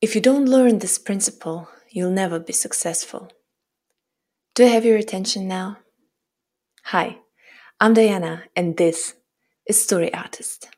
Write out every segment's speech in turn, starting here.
If you don't learn this principle, you'll never be successful. Do I have your attention now? Hi, I'm Diana, and this is Story Artist.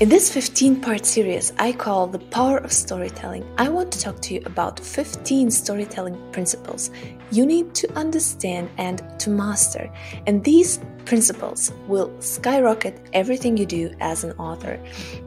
In this 15 part series I call The Power of Storytelling, I want to talk to you about 15 storytelling principles you need to understand and to master. And these principles will skyrocket everything you do as an author.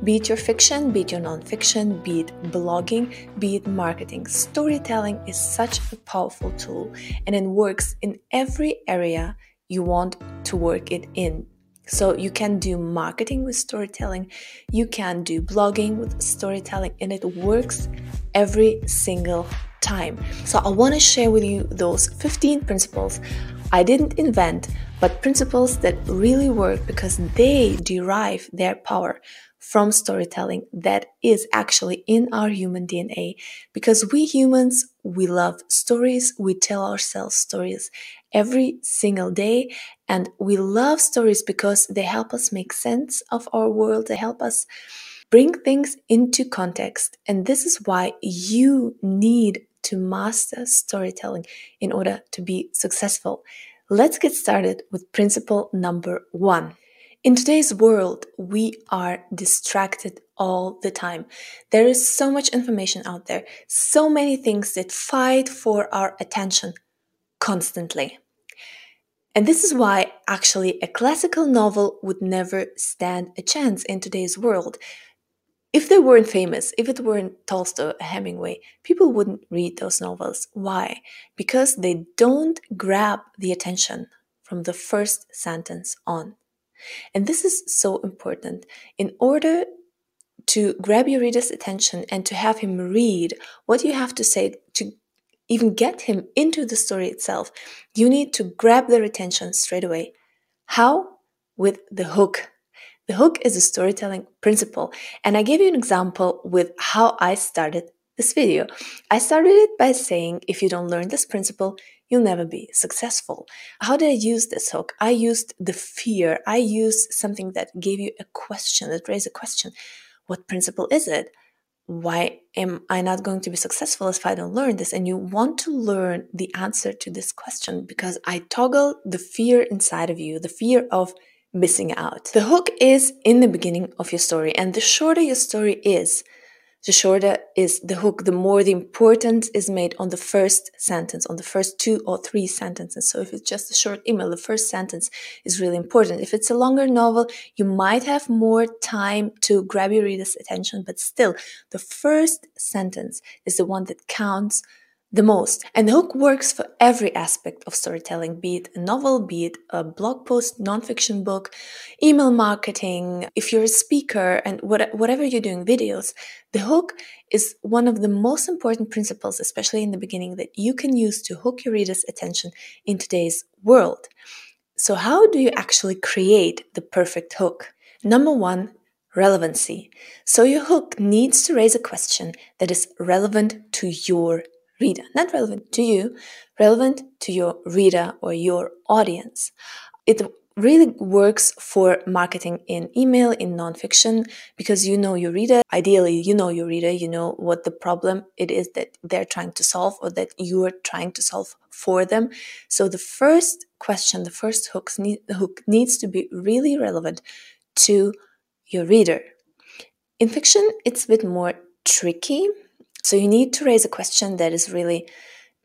Be it your fiction, be it your nonfiction, be it blogging, be it marketing. Storytelling is such a powerful tool and it works in every area you want to work it in so you can do marketing with storytelling, you can do blogging with storytelling, and it works every single time. So I want to share with you those 15 principles I didn't invent, but principles that really work because they derive their power from storytelling that is actually in our human DNA. Because we humans, we love stories, we tell ourselves stories every single day, and we love stories because they help us make sense of our world, they help us bring things into context. And this is why you need to master storytelling in order to be successful. Let's get started with principle number one. In today's world, we are distracted all the time. There is so much information out there, so many things that fight for our attention constantly. And this is why actually a classical novel would never stand a chance in today's world if they weren't famous, if it weren't Tolstoy or Hemingway, people wouldn't read those novels. Why? Because they don't grab the attention from the first sentence on. And this is so important. In order to grab your reader's attention and to have him read what you have to say to even get him into the story itself, you need to grab their attention straight away. How? With the hook the hook is a storytelling principle, and I gave you an example with how I started this video. I started it by saying if you don't learn this principle, you'll never be successful. How did I use this hook? I used the fear. I used something that gave you a question, that raised a question. What principle is it? Why am I not going to be successful if I don't learn this? And you want to learn the answer to this question because I toggle the fear inside of you, the fear of missing out. The hook is in the beginning of your story, and the shorter your story is, the shorter is the hook, the more the importance is made on the first sentence, on the first two or three sentences. So if it's just a short email, the first sentence is really important. If it's a longer novel, you might have more time to grab your reader's attention, but still, the first sentence is the one that counts the most. And the hook works for every aspect of storytelling, be it a novel, be it a blog post, nonfiction book, email marketing, if you're a speaker and what, whatever you're doing, videos. The hook is one of the most important principles, especially in the beginning, that you can use to hook your reader's attention in today's world. So how do you actually create the perfect hook? Number one, relevancy. So your hook needs to raise a question that is relevant to your reader, not relevant to you, relevant to your reader or your audience. It really works for marketing in email, in nonfiction, because you know your reader. Ideally, you know your reader, you know what the problem it is that they're trying to solve or that you are trying to solve for them. So the first question, the first need, hook needs to be really relevant to your reader. In fiction, it's a bit more tricky so you need to raise a question that is really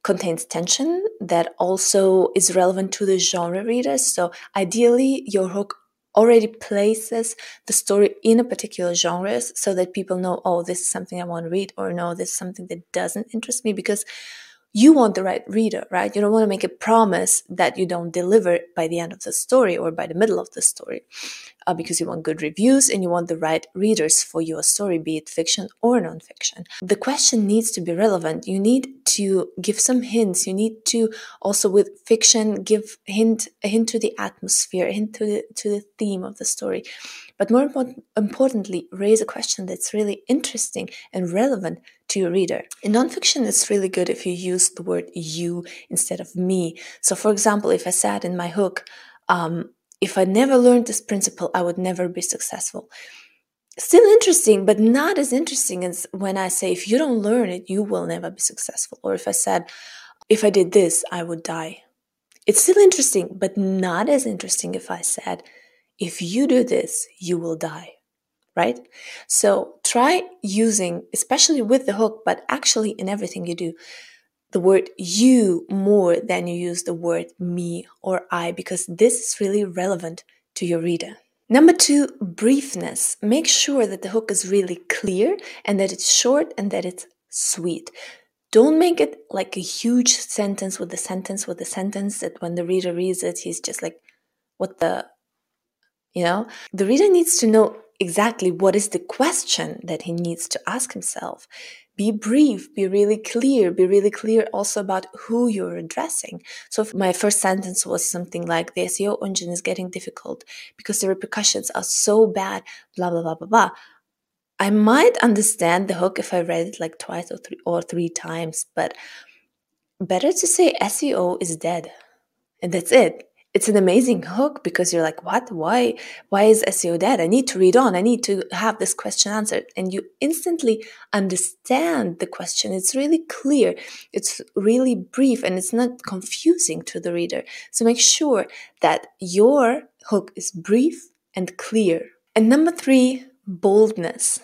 contains tension that also is relevant to the genre readers. So ideally your hook already places the story in a particular genre so that people know, oh, this is something I want to read, or no, this is something that doesn't interest me because you want the right reader, right? You don't want to make a promise that you don't deliver by the end of the story or by the middle of the story uh, because you want good reviews and you want the right readers for your story, be it fiction or nonfiction. The question needs to be relevant. You need to give some hints. You need to also with fiction give hint a hint to the atmosphere, a hint to the to the theme of the story. But more important, importantly, raise a question that's really interesting and relevant to your reader. In nonfiction, it's really good if you use the word you instead of me. So, for example, if I said in my hook, um, if I never learned this principle, I would never be successful. Still interesting, but not as interesting as when I say, if you don't learn it, you will never be successful. Or if I said, if I did this, I would die. It's still interesting, but not as interesting if I said, if you do this, you will die. Right? So try using, especially with the hook, but actually in everything you do, the word you more than you use the word me or I, because this is really relevant to your reader. Number two, briefness. Make sure that the hook is really clear and that it's short and that it's sweet. Don't make it like a huge sentence with a sentence with a sentence that when the reader reads it, he's just like, what the, you know? The reader needs to know exactly what is the question that he needs to ask himself be brief, be really clear, be really clear also about who you're addressing. So if my first sentence was something like the SEO engine is getting difficult because the repercussions are so bad, blah blah blah blah blah. I might understand the hook if I read it like twice or three or three times, but better to say SEO is dead. And that's it it's an amazing hook because you're like what? Why? Why is seo dead? I need to read on. I need to have this question answered. And you instantly understand the question. It's really clear. It's really brief and it's not confusing to the reader. So make sure that your hook is brief and clear. And number three boldness.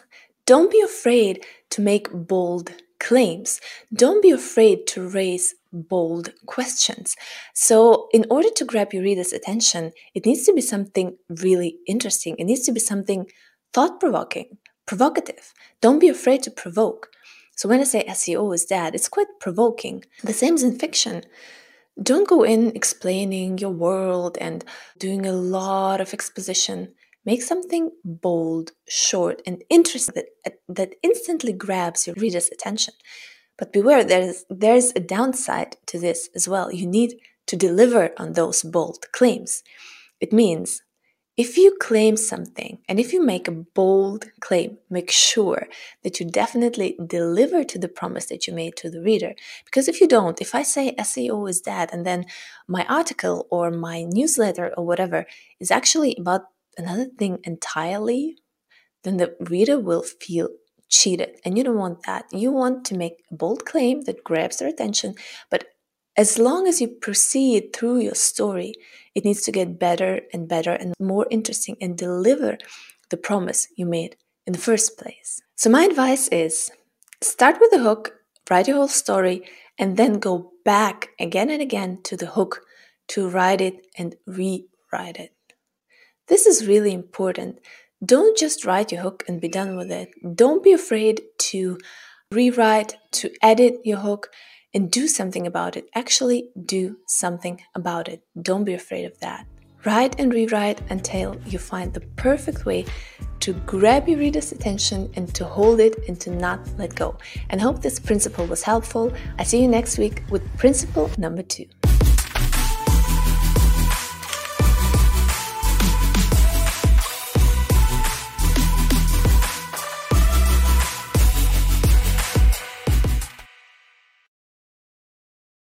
Don't be afraid to make bold claims. Don't be afraid to raise bold questions. So, in order to grab your reader's attention, it needs to be something really interesting. It needs to be something thought provoking, provocative. Don't be afraid to provoke. So, when I say SEO is dead, it's quite provoking. The same is in fiction. Don't go in explaining your world and doing a lot of exposition. Make something bold, short, and interesting that, that instantly grabs your reader's attention. But beware, there's, there's a downside to this as well. You need to deliver on those bold claims. It means if you claim something and if you make a bold claim, make sure that you definitely deliver to the promise that you made to the reader. Because if you don't, if I say SEO is dead and then my article or my newsletter or whatever is actually about another thing entirely, then the reader will feel cheated. And you don't want that. You want to make a bold claim that grabs their attention, but as long as you proceed through your story, it needs to get better and better and more interesting and deliver the promise you made in the first place. So, my advice is start with the hook, write your whole story, and then go back again and again to the hook to write it and rewrite it. This is really important. Don't just write your hook and be done with it. Don't be afraid to rewrite, to edit your hook, and do something about it. Actually, do something about it. Don't be afraid of that. Write and rewrite until you find the perfect way to grab your reader's attention and to hold it and to not let go. And hope this principle was helpful. I see you next week with principle number two.